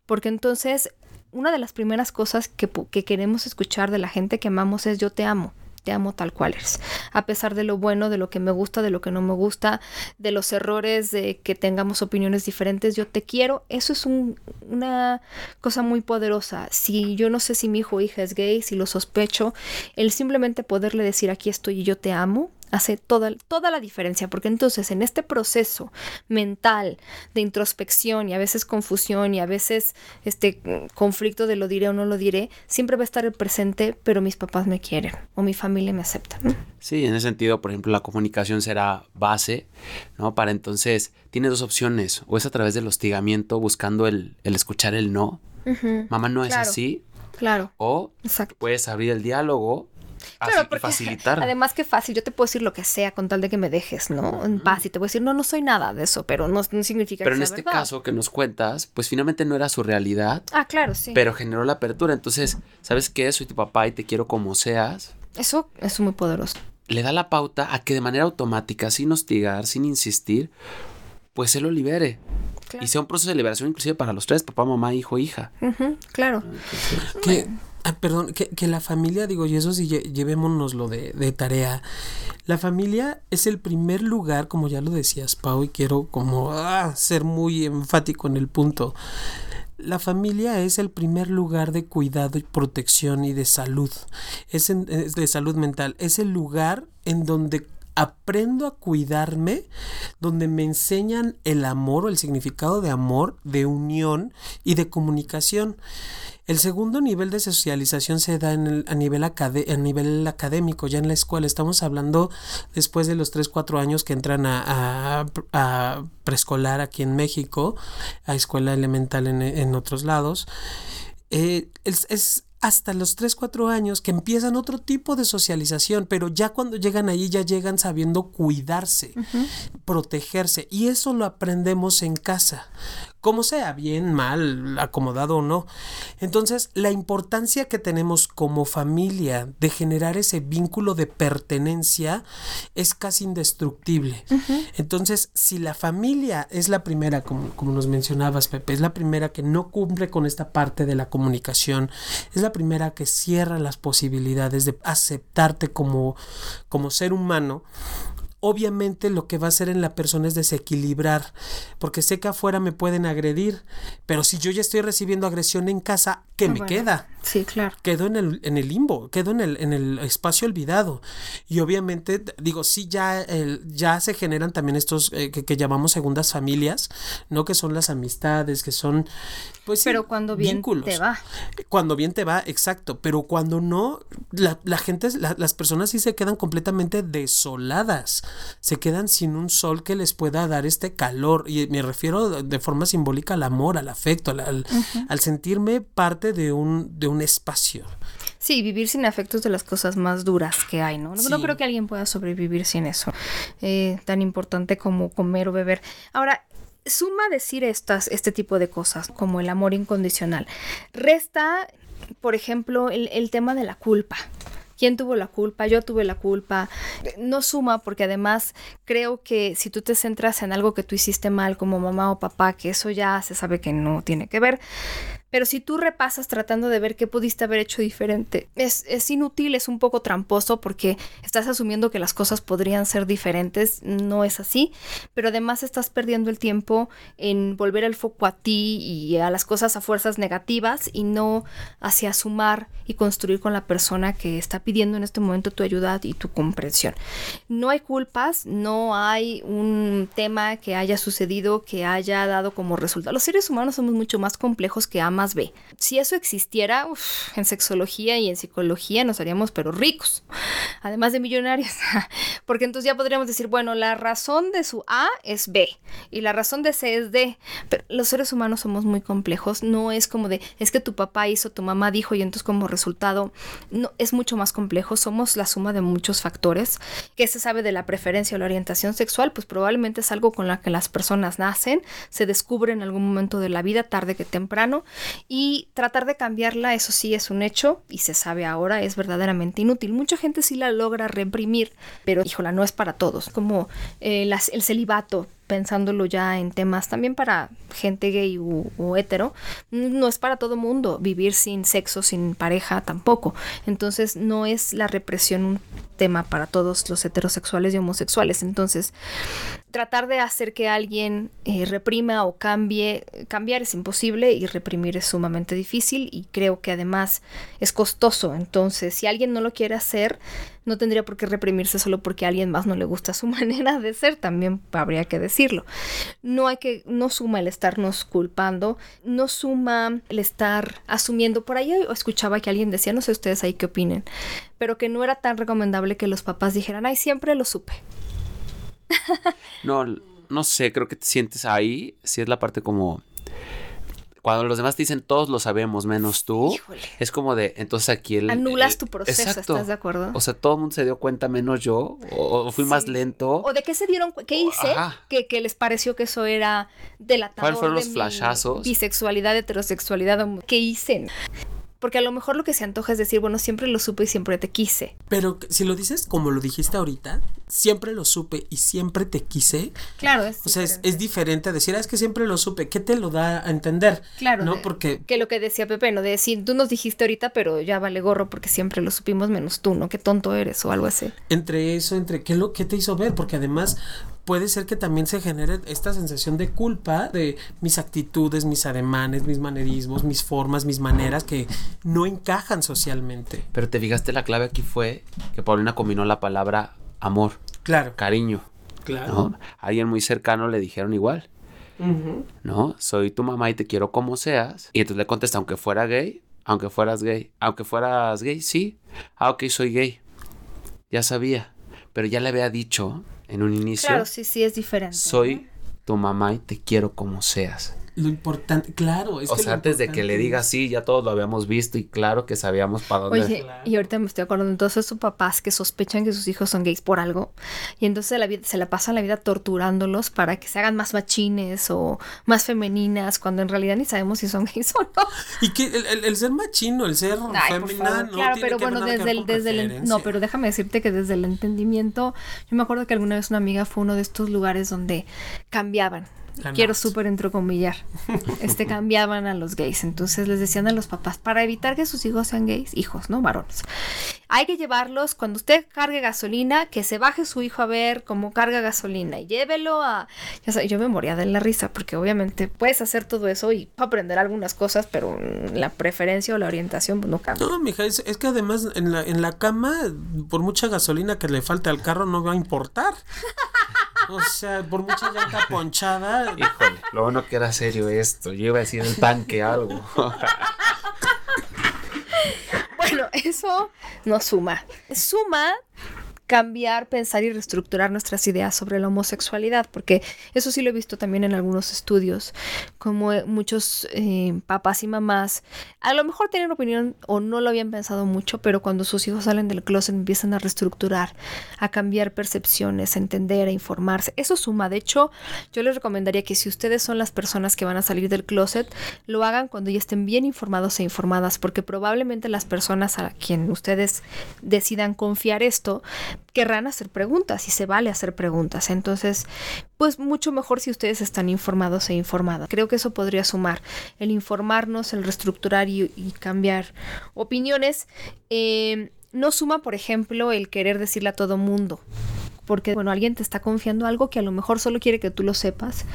Porque entonces una de las primeras cosas que, queremos escuchar de la gente que amamos es yo te amo te amo tal cual eres. A pesar de lo bueno, de lo que me gusta, de lo que no me gusta, de los errores, de que tengamos opiniones diferentes, yo te quiero. Eso es una cosa muy poderosa. Si yo no sé si mi hijo o hija es gay, si lo sospecho, el simplemente poderle decir aquí estoy y yo te amo, hace toda, toda la diferencia, porque entonces en este proceso mental de introspección y a veces confusión y a veces este conflicto de lo diré o no lo diré, siempre va a estar el presente, pero mis papás me quieren o mi familia me acepta. Sí, en ese sentido, por ejemplo, la comunicación será base, ¿no? Para entonces, tiene dos opciones, o es a través del hostigamiento buscando el, escuchar el no. Mamá no es así. Claro. O puedes abrir el diálogo Claro, porque facilitar. Además que fácil, yo te puedo decir lo que sea con tal de que me dejes, ¿no? En paz y te voy a decir, no, no soy nada de eso, pero no, significa pero que Pero en este caso que nos cuentas, pues finalmente no era su realidad. Ah, claro, sí. Pero generó la apertura, entonces, ¿sabes qué? Soy tu papá y te quiero como seas. Eso es muy poderoso. Le da la pauta a que de manera automática, sin hostigar, sin insistir, pues se lo libere. Y sea un proceso de liberación inclusive para los tres, papá, mamá, hijo, hija. claro. Que Ah, perdón, que, que, la familia, digo, y eso sí, llevémonoslo de, de tarea. La familia es el primer lugar, como ya lo decías, Pau, y quiero como ah, ser muy enfático en el punto. La familia es el primer lugar de cuidado y protección y de salud. Es, es de salud mental. Es el lugar en donde aprendo a cuidarme, donde me enseñan el amor o el significado de amor, de unión y de comunicación. El segundo nivel de socialización se da en el, a, nivel a nivel académico, ya en la escuela. Estamos hablando después de los 3, 4 años que entran a, preescolar aquí en México, a escuela elemental en, otros lados. Eh, es, hasta los 3, 4 años que empiezan otro tipo de socialización, pero ya cuando llegan ahí ya llegan sabiendo cuidarse, protegerse y eso lo aprendemos en casa como sea, bien, mal, acomodado o no. Entonces, la importancia que tenemos como familia de generar ese vínculo de pertenencia es casi indestructible. Entonces, si la familia es la primera, como, como nos mencionabas, Pepe, es la primera que no cumple con esta parte de la comunicación, es la primera que cierra las posibilidades de aceptarte como, como ser humano, obviamente lo que va a hacer en la persona es desequilibrar, porque sé que afuera me pueden agredir, pero si yo ya estoy recibiendo agresión en casa, ¿qué me queda? Sí, claro. Quedo en el, en el limbo, quedo en el, en el espacio olvidado. Y obviamente, digo, sí, ya, el, ya se generan también estos eh, que, que, llamamos segundas familias, ¿no? Que son las amistades, que son, pues Pero cuando bien vínculos. te va. Cuando bien te va, exacto. Pero cuando no, la, la gente, la, las personas sí se quedan completamente desoladas se quedan sin un sol que les pueda dar este calor. Y me refiero de forma simbólica al amor, al afecto, al, al, uh -huh. al sentirme parte de un, de un espacio. Sí, vivir sin afecto es de las cosas más duras que hay, ¿no? Sí. No creo que alguien pueda sobrevivir sin eso. Eh, tan importante como comer o beber. Ahora, suma decir estas, este tipo de cosas, como el amor incondicional. Resta, por ejemplo, el, el tema de la culpa. ¿Quién tuvo la culpa? Yo tuve la culpa. No suma porque además creo que si tú te centras en algo que tú hiciste mal como mamá o papá, que eso ya se sabe que no tiene que ver, pero si tú repasas tratando de ver qué pudiste haber hecho diferente, es, es, inútil, es un poco tramposo porque estás asumiendo que las cosas podrían ser diferentes, no es así, pero además estás perdiendo el tiempo en volver el foco a ti y a las cosas a fuerzas negativas y no hacia sumar y construir con la persona que está pidiendo en este momento tu ayuda y tu comprensión. No hay culpas, no hay un tema que haya sucedido que haya dado como resultado. Los seres humanos somos mucho más complejos que amas B. Si eso existiera, en sexología y en psicología nos haríamos pero ricos, además de millonarios, porque entonces ya podríamos decir, bueno, la razón de su A es B y la razón de C es D, pero los seres humanos somos muy complejos, no es como de, es que tu papá hizo, tu mamá dijo y entonces como resultado, no, es mucho más complejo, somos la suma de muchos factores, que se sabe de la preferencia o la orientación sexual, pues probablemente es algo con la que las personas nacen, se descubre en algún momento de la vida, tarde que temprano, y tratar de cambiarla, eso sí es un hecho y se sabe ahora, es verdaderamente inútil. Mucha gente sí la logra reprimir, pero híjola, no es para todos, como eh, las, el celibato pensándolo ya en temas también para gente gay o hetero, no es para todo mundo vivir sin sexo, sin pareja tampoco. Entonces no es la represión un tema para todos los heterosexuales y homosexuales. Entonces, tratar de hacer que alguien eh, reprima o cambie, cambiar es imposible y reprimir es sumamente difícil y creo que además es costoso. Entonces, si alguien no lo quiere hacer, no tendría por qué reprimirse solo porque a alguien más no le gusta su manera de ser, también habría que decirlo. No hay que, no suma el estarnos culpando, no suma el estar asumiendo. Por ahí escuchaba que alguien decía, no sé ustedes ahí qué opinen, pero que no era tan recomendable que los papás dijeran, ay, siempre lo supe. no, no sé, creo que te sientes ahí, si es la parte como cuando los demás te dicen todos lo sabemos menos tú, Híjole. es como de, entonces aquí el... Anulas tu proceso, exacto. ¿estás de acuerdo? O sea, todo el mundo se dio cuenta menos yo, o, o fui sí. más lento. O de qué se dieron, qué hice, que, que, les pareció que eso era delatador ¿Cuáles fueron los de flashazos? bisexualidad, heterosexualidad, ¿qué hice? Porque a lo mejor lo que se antoja es decir, bueno, siempre lo supe y siempre te quise. Pero si lo dices como lo dijiste ahorita, siempre lo supe y siempre te quise. Claro, es O sea, es, es, diferente a decir, ah, es que siempre lo supe. ¿Qué te lo da a entender? Claro. ¿No? De, Porque. Que lo que decía Pepe, ¿no? De decir, tú nos dijiste ahorita, pero ya vale gorro porque siempre lo supimos menos tú, ¿no? Qué tonto eres o algo así. Entre eso, entre qué, lo, qué te hizo ver, porque además puede ser que también se genere esta sensación de culpa de mis actitudes, mis ademanes, mis manerismos, mis formas, mis maneras que no encajan socialmente. Pero te fijaste, la clave aquí fue que Paulina combinó la palabra amor. Claro. Cariño. Claro. ¿no? A alguien muy cercano le dijeron igual. Uh -huh. ¿No? Soy tu mamá y te quiero como seas. Y entonces le contesta, aunque fuera gay, aunque fueras gay, aunque fueras gay, sí. Ah, ok, soy gay. Ya sabía. Pero ya le había dicho en un inicio. Claro, sí, sí, es diferente. Soy ¿no? tu mamá y te quiero como seas. Lo importante, claro, es o que sea, antes de que le diga sí, ya todos lo habíamos visto y claro que sabíamos para dónde. Oye, y ahorita me estoy acordando, entonces sus papás que sospechan que sus hijos son gays por algo, y entonces la vida, se la pasan la vida torturándolos para que se hagan más machines o más femeninas, cuando en realidad ni sabemos si son gays o no. Y que el, el- el ser machino, el ser Ay, por femenina, favor. no claro, tiene pero que bueno, desde el, desde el, no, pero déjame decirte que desde el entendimiento, yo me acuerdo que alguna vez una amiga fue a uno de estos lugares donde cambiaban. La Quiero súper entrecomillar. Este cambiaban a los gays. Entonces les decían a los papás, para evitar que sus hijos sean gays, hijos, ¿no? Varones. Hay que llevarlos, cuando usted cargue gasolina, que se baje su hijo a ver cómo carga gasolina y llévelo a... Ya sabes, yo me moría de la risa porque obviamente puedes hacer todo eso y aprender algunas cosas, pero la preferencia o la orientación pues, no cambia. No, mija, es, es que además en la, en la cama, por mucha gasolina que le falte al carro, no va a importar. O sea, por mucha llanta ponchada. Híjole, lo bueno que era serio esto. Yo iba a decir el tanque algo. Bueno, eso no suma. Suma cambiar, pensar y reestructurar nuestras ideas sobre la homosexualidad, porque eso sí lo he visto también en algunos estudios, como eh, muchos eh, papás y mamás a lo mejor tienen opinión o no lo habían pensado mucho, pero cuando sus hijos salen del closet empiezan a reestructurar, a cambiar percepciones, a entender, a informarse. Eso suma. De hecho, yo les recomendaría que si ustedes son las personas que van a salir del closet, lo hagan cuando ya estén bien informados e informadas, porque probablemente las personas a quien ustedes decidan confiar esto querrán hacer preguntas y se vale hacer preguntas. Entonces, pues mucho mejor si ustedes están informados e informadas. Creo que eso podría sumar el informarnos, el reestructurar y, cambiar opiniones. Eh, no suma, por ejemplo, el querer decirle a todo mundo. Porque, bueno, alguien te está confiando algo que a lo mejor solo quiere que tú lo sepas.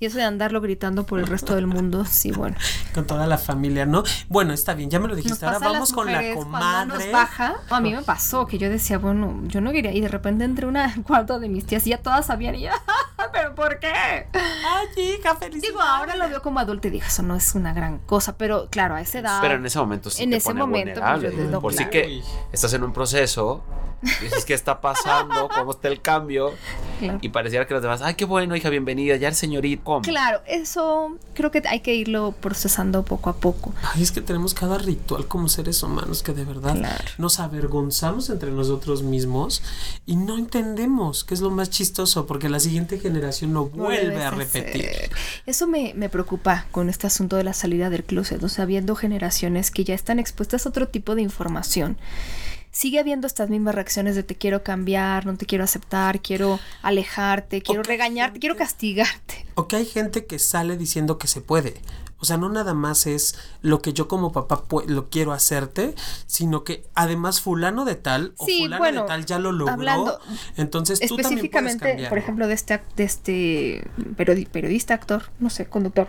Y eso de andarlo gritando por el resto del mundo, sí, bueno. Con toda la familia, ¿no? Bueno, está bien, ya me lo Nos dijiste. Ahora vamos con la cuando nos comadre. baja. A mí me pasó que yo decía, bueno, yo no quería. Y de repente entré una cuarto de mis tías y ya todas sabían. Y yo, ¿pero por qué? Ay, hija, felicidades. Digo, ahora lo veo como adulto y digo, eso no es una gran cosa. Pero claro, a esa edad. Pero en ese momento sí En te ese pone momento, pues, vulnerable. no, Por claro. que estás en un proceso, dices qué está pasando, cómo está el cambio, Claro. y pareciera que los demás, ay, qué bueno, hija, bienvenida, ya el señorito, ¿cómo? Claro, eso creo que hay que irlo procesando poco a poco. Ay, es que tenemos cada ritual como seres humanos que de verdad Claro. nos avergonzamos entre nosotros mismos y no entendemos, que es lo más chistoso, porque la siguiente generación no vuelve a repetir. hacer. Eso me, me preocupa con este asunto de la salida del closet, o sea, viendo generaciones que ya están expuestas a otro tipo de información. Sigue habiendo estas mismas reacciones de te quiero cambiar, no te quiero aceptar, quiero alejarte, quiero regañarte, quiero castigarte. O que hay gente que sale diciendo que se puede. O sea, no nada más es lo que yo como papá lo quiero hacerte, sino que además fulano de tal o Sí, fulano bueno, de tal ya lo logró. hablando entonces tú también puedes Específicamente, por ejemplo, de este, de este periodi- periodista, actor, no sé, conductor.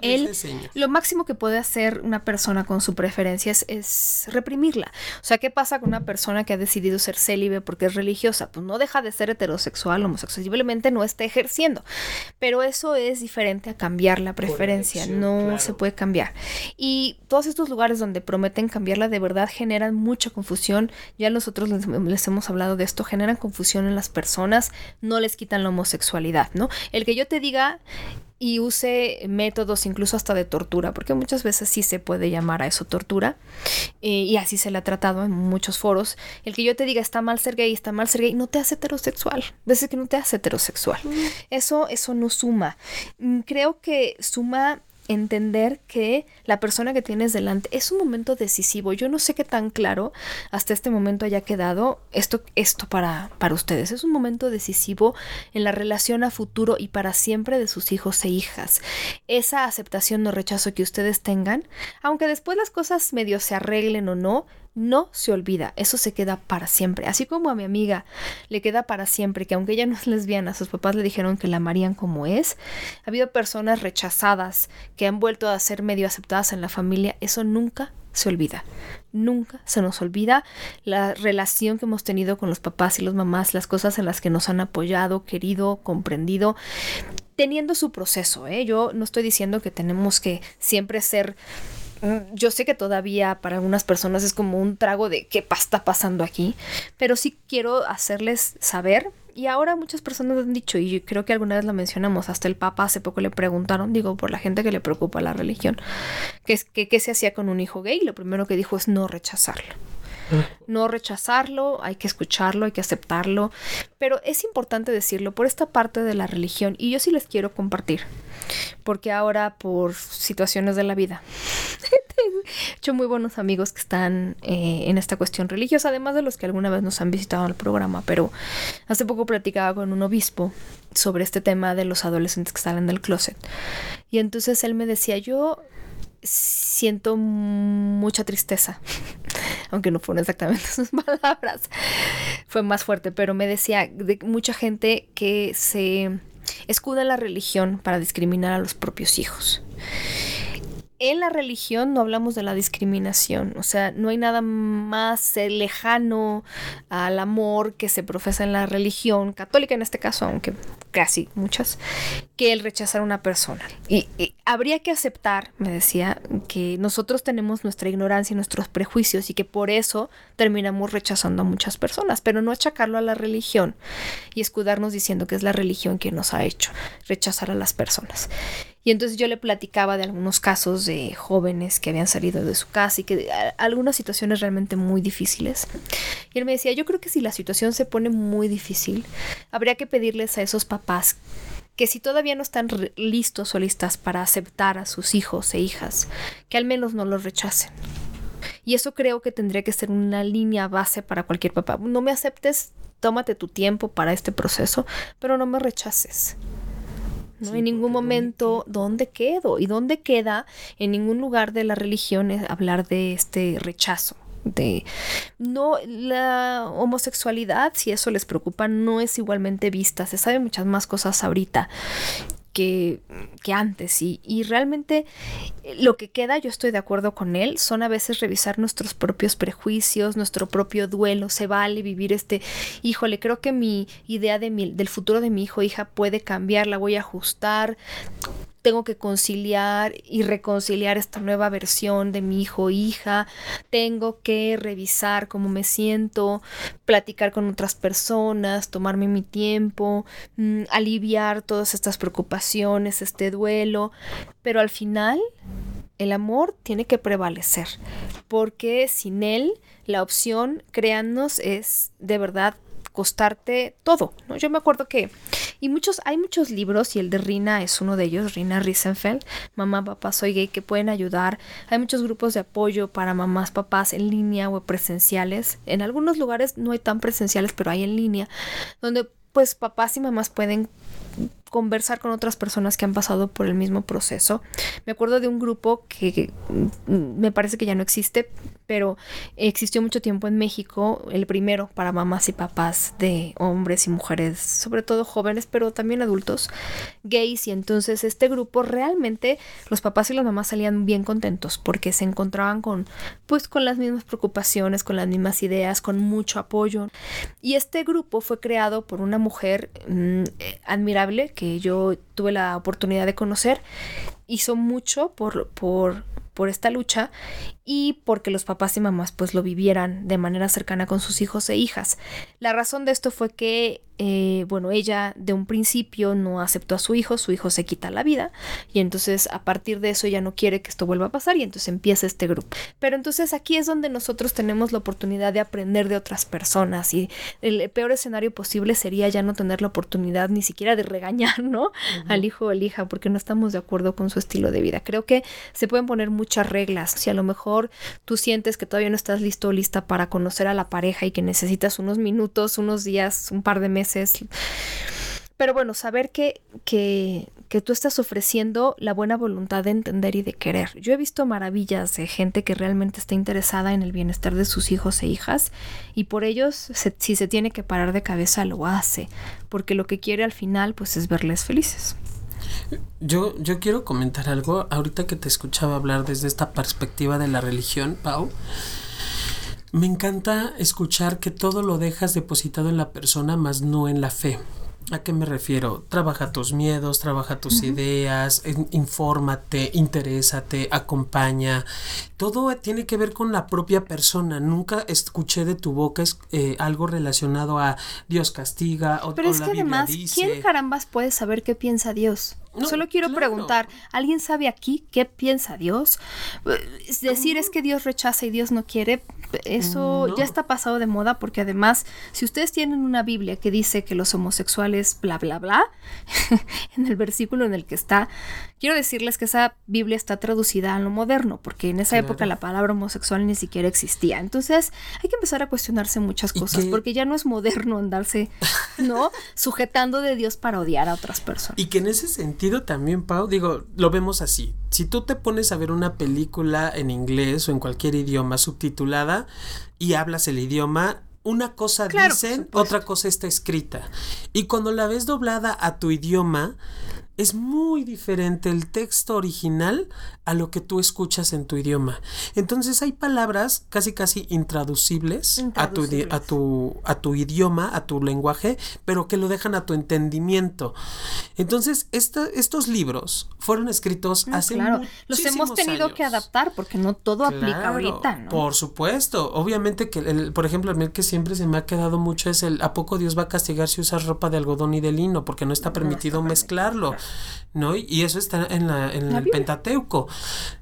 Él, lo máximo que puede hacer una persona con su preferencia es, es reprimirla. O sea, ¿qué pasa con una persona que ha decidido ser célibe porque es religiosa? Pues no deja de ser heterosexual, homosexual, simplemente no está ejerciendo. Pero eso es diferente a cambiar la preferencia, elección, no claro. se puede cambiar. Y todos estos lugares donde prometen cambiarla de verdad generan mucha confusión. Ya nosotros les, les hemos hablado de esto, generan confusión en las personas, no les quitan la homosexualidad, ¿no? El que yo te diga y use métodos incluso hasta de tortura, porque muchas veces sí se puede llamar a eso tortura, eh, y así se le ha tratado en muchos foros. El que yo te diga está mal ser gay, está mal ser gay, no te hace heterosexual, veces que no te hace heterosexual. Eso, eso no suma. Mm, Creo que suma entender que la persona que tienes delante es un momento decisivo. Yo no sé qué tan claro hasta este momento haya quedado esto, esto para, para ustedes. Es un momento decisivo en la relación a futuro y para siempre de sus hijos e hijas. Esa aceptación o rechazo que ustedes tengan, aunque después las cosas medio se arreglen o no, no se olvida, eso se queda para siempre. Así como a mi amiga le queda para siempre, que aunque ella no es lesbiana, sus papás le dijeron que la amarían como es. Ha habido personas rechazadas que han vuelto a ser medio aceptadas en la familia, eso nunca se olvida. Nunca se nos olvida la relación que hemos tenido con los papás y los mamás, las cosas en las que nos han apoyado, querido, comprendido, teniendo su proceso. ¿eh? Yo no estoy diciendo que tenemos que siempre ser yo sé que todavía para algunas personas es como un trago de qué está pasando aquí, pero sí quiero hacerles saber. Y ahora muchas personas han dicho, y creo que alguna vez lo mencionamos, hasta el Papa hace poco le preguntaron, digo, por la gente que le preocupa la religión, que, que, qué se hacía con un hijo gay. Lo primero que dijo es no rechazarlo no rechazarlo, hay que escucharlo, hay que aceptarlo, pero es importante decirlo por esta parte de la religión y yo sí les quiero compartir, porque ahora por situaciones de la vida, he hecho muy buenos amigos que están eh, en esta cuestión religiosa, además de los que alguna vez nos han visitado en el programa, pero hace poco platicaba con un obispo sobre este tema de los adolescentes que salen del closet. Y entonces él me decía, yo siento mucha tristeza, aunque no fueron exactamente sus palabras, fue más fuerte, pero me decía de mucha gente que se escuda la religión para discriminar a los propios hijos en la religión no hablamos de la discriminación, o sea, no hay nada más lejano al amor que se profesa en la religión católica en este caso, aunque casi muchas, que el rechazar a una persona. Y, habría que aceptar, me decía, que nosotros tenemos nuestra ignorancia y nuestros prejuicios y que por eso terminamos rechazando a muchas personas, pero no achacarlo a la religión y escudarnos diciendo que es la religión quien nos ha hecho rechazar a las personas. Y entonces yo le platicaba de algunos casos de jóvenes que habían salido de su casa y que algunas situaciones realmente muy difíciles. Y él me decía, yo creo que si la situación se pone muy difícil, habría que pedirles a esos papás que si todavía no están listos o listas para aceptar a sus hijos e hijas, que al menos no los rechacen. Y eso creo que tendría que ser una línea base para cualquier papá. No me aceptes, tómate tu tiempo para este proceso, pero no me rechaces. ¿No? en ningún momento, ¿dónde quedo? ¿Y dónde queda? En ningún lugar de la religión hablar de este rechazo. De no la homosexualidad, si eso les preocupa, no es igualmente vista. Se sabe muchas más cosas ahorita que, antes. Y, y, realmente eh, lo que queda, yo estoy de acuerdo con él, son a veces revisar nuestros propios prejuicios, nuestro propio duelo. Se vale vivir este, híjole, creo que mi idea de mi, del futuro de mi hijo hija puede cambiar, la voy a ajustar tengo que conciliar y reconciliar esta nueva versión de mi hijo o hija, tengo que revisar cómo me siento, platicar con otras personas, tomarme mi tiempo, mm, aliviar todas estas preocupaciones, este duelo, pero al final el amor tiene que prevalecer, porque sin él la opción, créannos, es de verdad costarte todo, ¿no? Yo me acuerdo que, y muchos, hay muchos libros, y el de Rina es uno de ellos, Rina Risenfeld, Mamá, Papá, Soy Gay, que pueden ayudar. Hay muchos grupos de apoyo para mamás, papás en línea o presenciales. En algunos lugares no hay tan presenciales, pero hay en línea, donde pues papás y mamás pueden conversar con otras personas que han pasado por el mismo proceso. Me acuerdo de un grupo que mm, me parece que ya no existe, pero existió mucho tiempo en México, el primero para mamás y papás de hombres y mujeres, sobre todo jóvenes, pero también adultos, gays, y entonces este grupo realmente los papás y las mamás salían bien contentos porque se encontraban con pues con las mismas preocupaciones, con las mismas ideas, con mucho apoyo. Y este grupo fue creado por una mujer mm, eh, admirable que yo tuve la oportunidad de conocer, hizo mucho por, por, por esta lucha y porque los papás y mamás pues lo vivieran de manera cercana con sus hijos e hijas. La razón de esto fue que eh, bueno, ella de un principio no aceptó a su hijo, su hijo se quita la vida y entonces a partir de eso ella no quiere que esto vuelva a pasar y entonces empieza este grupo. Pero entonces aquí es donde nosotros tenemos la oportunidad de aprender de otras personas y el peor escenario posible sería ya no tener la oportunidad ni siquiera de regañar, ¿no? Al hijo o la hija porque no estamos de acuerdo con su estilo de vida. Creo que se pueden poner muchas reglas. Si a lo mejor tú sientes que todavía no estás listo o lista para conocer a la pareja y que necesitas unos minutos, unos días, un par de meses, pero bueno, saber que, que, que, tú estás ofreciendo la buena voluntad de entender y de querer. Yo he visto maravillas de gente que realmente está interesada en el bienestar de sus hijos e hijas y por ellos, si se tiene que parar de cabeza, lo hace, porque lo que quiere al final pues es verles felices. Yo, yo quiero comentar algo, ahorita que te escuchaba hablar desde esta perspectiva de la religión, Pau. Me encanta escuchar que todo lo dejas depositado en la persona, más no en la fe. ¿A qué me refiero? Trabaja tus miedos, trabaja tus ideas, infórmate, interésate, acompaña. Todo tiene que ver con la propia persona. Nunca escuché de tu boca eh, algo relacionado a Dios castiga o, Pero es que además, ¿quién carambas puede saber qué piensa Dios? Solo quiero preguntar, ¿alguien sabe aquí qué piensa Dios? Es decir, es que Dios rechaza y Dios no quiere. Eso ya está pasado de moda porque además, si ustedes tienen una Biblia que dice que los homosexuales bla, bla, bla, en el versículo en el que está, quiero decirles que esa Biblia está traducida a lo moderno, porque en esa época la palabra homosexual ni siquiera existía. Entonces, hay que empezar a cuestionarse muchas cosas, porque ya no es moderno andarse, ¿no? Sujetando de Dios para odiar a otras personas. Y que en ese sentido también, Pau, digo, lo vemos así. Si tú te pones a ver una película en inglés o en cualquier idioma subtitulada y hablas el idioma, una cosa dicen, otra cosa está escrita. Y cuando la ves doblada a tu idioma, es muy diferente el texto original a lo que tú escuchas en tu idioma. Entonces hay palabras casi casi intraducibles, A, tu, a, tu, a tu idioma, a tu lenguaje, pero que lo dejan a tu entendimiento. Entonces estos libros fueron escritos hace claro. Los hemos tenido que adaptar porque no todo aplica ahorita, ¿no? Por supuesto. Obviamente que, el, por ejemplo, a mí que siempre se me ha quedado mucho es el ¿a poco Dios va a castigar si usas ropa de algodón y de lino? Porque no está permitido mezclarlo. ¿No? Y eso está en, la, en el Pentateuco.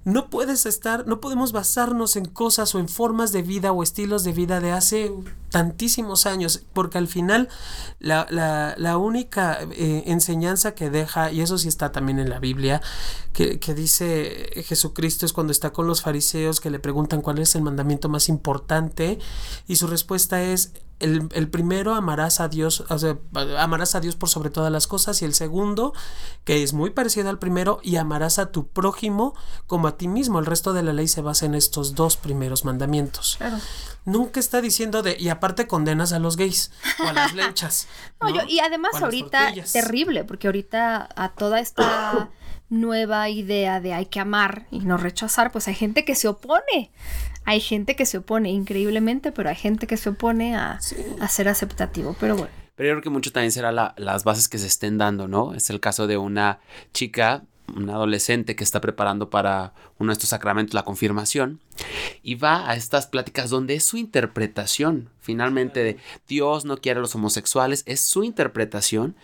No puedes estar, no podemos basarnos en cosas o en formas de vida o estilos de vida de hace tantísimos años, porque al final la, la, la única eh, enseñanza que deja, y eso sí está también en la Biblia, que, que dice Jesucristo es cuando está con los fariseos que le preguntan cuál es el mandamiento más importante, y su respuesta es el, el, primero amarás a Dios, o sea, amarás a Dios por sobre todas las cosas y el segundo, que es muy parecido al primero, y amarás a tu prójimo como a ti mismo. El resto de la ley se basa en estos dos primeros mandamientos. Nunca está diciendo de, y aparte condenas a los gays o a las lechas. y además ahorita, terrible, porque ahorita a toda esta nueva idea de hay que amar y no rechazar, pues hay gente que se opone. Hay gente que se opone increíblemente, pero hay gente que se opone a, ser aceptativo. Pero bueno. Pero yo creo que mucho también será las bases que se estén dando, ¿no? Es el caso de una chica, una adolescente que está preparando para uno de estos sacramentos, la confirmación, y va a estas pláticas donde es su interpretación, finalmente, de Dios no quiere a los homosexuales, es su interpretación,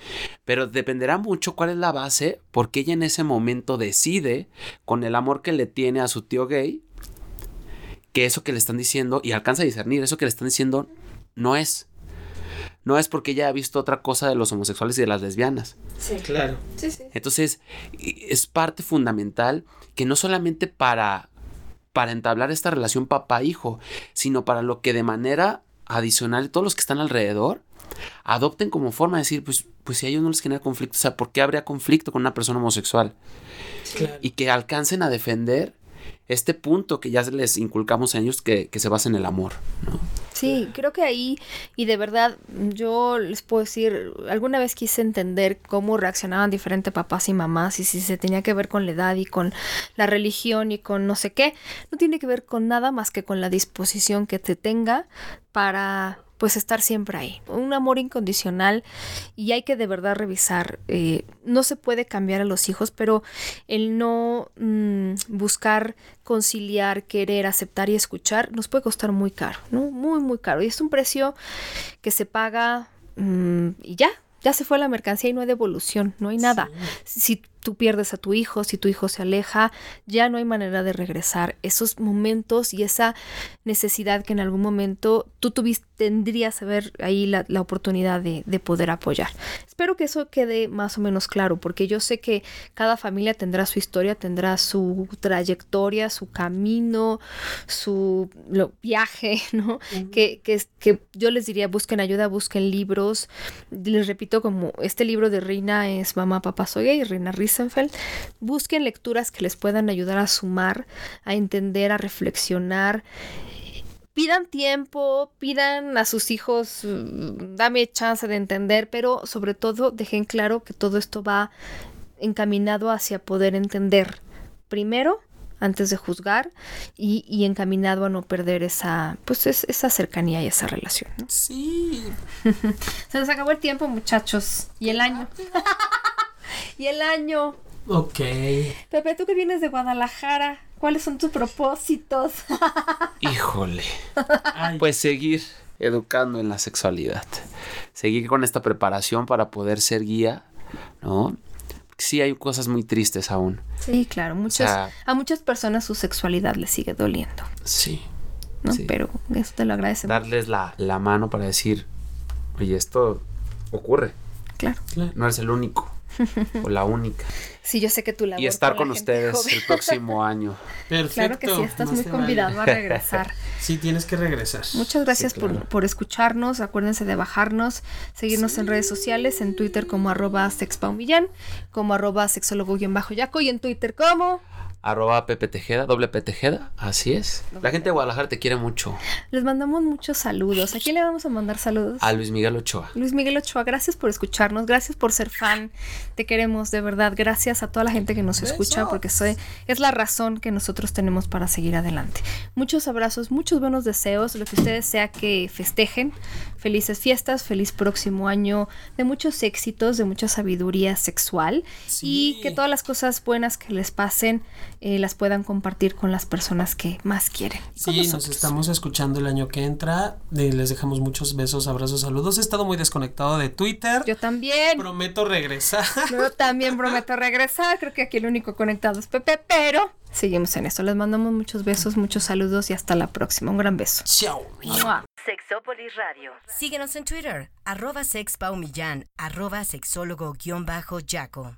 pero dependerá mucho cuál es la base, porque ella en ese momento decide, con el amor que le tiene a su tío gay, que eso que le están diciendo, y alcanza a discernir, eso que le están diciendo no es. No es porque ella ha visto otra cosa de los homosexuales y de las lesbianas. Sí, claro. Sí, sí. Entonces, es parte fundamental que no solamente para, para entablar esta relación papá-hijo, sino para lo que de manera adicional todos los que están alrededor adopten como forma de decir, pues, pues si a ellos no les genera conflicto, o sea, ¿por qué habría conflicto con una persona homosexual? Y que alcancen a defender este punto que ya les inculcamos a ellos que, se basa en el amor. Sí, creo que ahí, y de verdad, yo les puedo decir, alguna vez quise entender cómo reaccionaban diferentes papás y mamás y si se tenía que ver con la edad y con la religión y con no sé qué, no tiene que ver con nada más que con la disposición que te tenga para pues estar siempre ahí. Un amor incondicional y hay que de verdad revisar. Eh, no se puede cambiar a los hijos, pero el no mm, buscar conciliar, querer, aceptar y escuchar nos puede costar muy caro, ¿no? Muy, muy caro. Y es un precio que se paga mm, y ya, ya se fue la mercancía y no hay devolución, no hay nada. Si tú pierdes a tu hijo, si tu hijo se aleja, ya no hay manera de regresar. Esos momentos y esa necesidad que en algún momento tú tuviste, tendrías que ver ahí la, oportunidad de, poder apoyar. Espero que eso quede más o menos claro, porque yo sé que cada familia tendrá su historia, tendrá su trayectoria, su camino, su viaje, ¿no? que, que, que yo les diría, busquen ayuda, busquen libros. Les repito, como este libro de Reina es Mamá, Papá, Soy y Reina Riz busquen lecturas que les puedan ayudar a sumar, a entender, a reflexionar. Pidan tiempo, pidan a sus hijos, mm, dame chance de entender, pero sobre todo dejen claro que todo esto va encaminado hacia poder entender primero antes de juzgar y, y encaminado a no perder esa, pues es- esa cercanía y esa relación. ¿no? Sí. Se nos acabó el tiempo, muchachos. Y el año. y el año. Ok. Pepe, tú que vienes de Guadalajara, ¿cuáles son tus propósitos? Híjole. Ay, Pues seguir educando en la sexualidad. Seguir con esta preparación para poder ser guía, ¿no? Porque sí hay cosas muy tristes aún. sí, claro, muchas, sea- a muchas personas su sexualidad les sigue doliendo, Sí. ¿no? Sí. Pero eso te lo agradecemos. Darles la, la mano para decir, oye, esto ocurre. Claro. No eres el único o la única. Sí, yo sé que tu labor Y estar con ustedes joven- el próximo año. perfecto. Claro que sí, estás muy convidado vale. a regresar. Sí, tienes que regresar. Muchas gracias por, claro. por escucharnos. Acuérdense de bajarnos, seguirnos en redes sociales, en Twitter como arroba sexpaumillán, como arroba sexólogo-yaco y en Twitter como... Arroba Pepe Tejeda, doble P Tejeda, así es. La gente de Guadalajara te quiere mucho. Les mandamos muchos saludos. ¿A quién le vamos a mandar saludos? A Luis Miguel Ochoa. Luis Miguel Ochoa, gracias por escucharnos, gracias por ser fan, te queremos de verdad, gracias a toda la gente que nos escucha porque soy, es la razón que nosotros tenemos para seguir adelante. Muchos abrazos, muchos buenos deseos, lo que ustedes sea que festejen, felices fiestas, feliz próximo año, de muchos éxitos, de mucha sabiduría sexual Sí. y que todas las cosas buenas que les pasen eh, las puedan compartir con las personas que más quieren. Sí, nos estamos escuchando el año que entra. Eh, les dejamos muchos besos, abrazos, saludos. He estado muy desconectado de Twitter. Yo también. Prometo regresar. Yo también prometo regresar. Creo que aquí el único conectado es Pepe, pero seguimos en esto. Les mandamos muchos besos, muchos saludos y hasta la próxima. Un gran beso. Chao. ¡Mua! Sexópolis Radio. Síguenos en Twitter, arroba sexpaumillán, arroba sexólogo-yaco.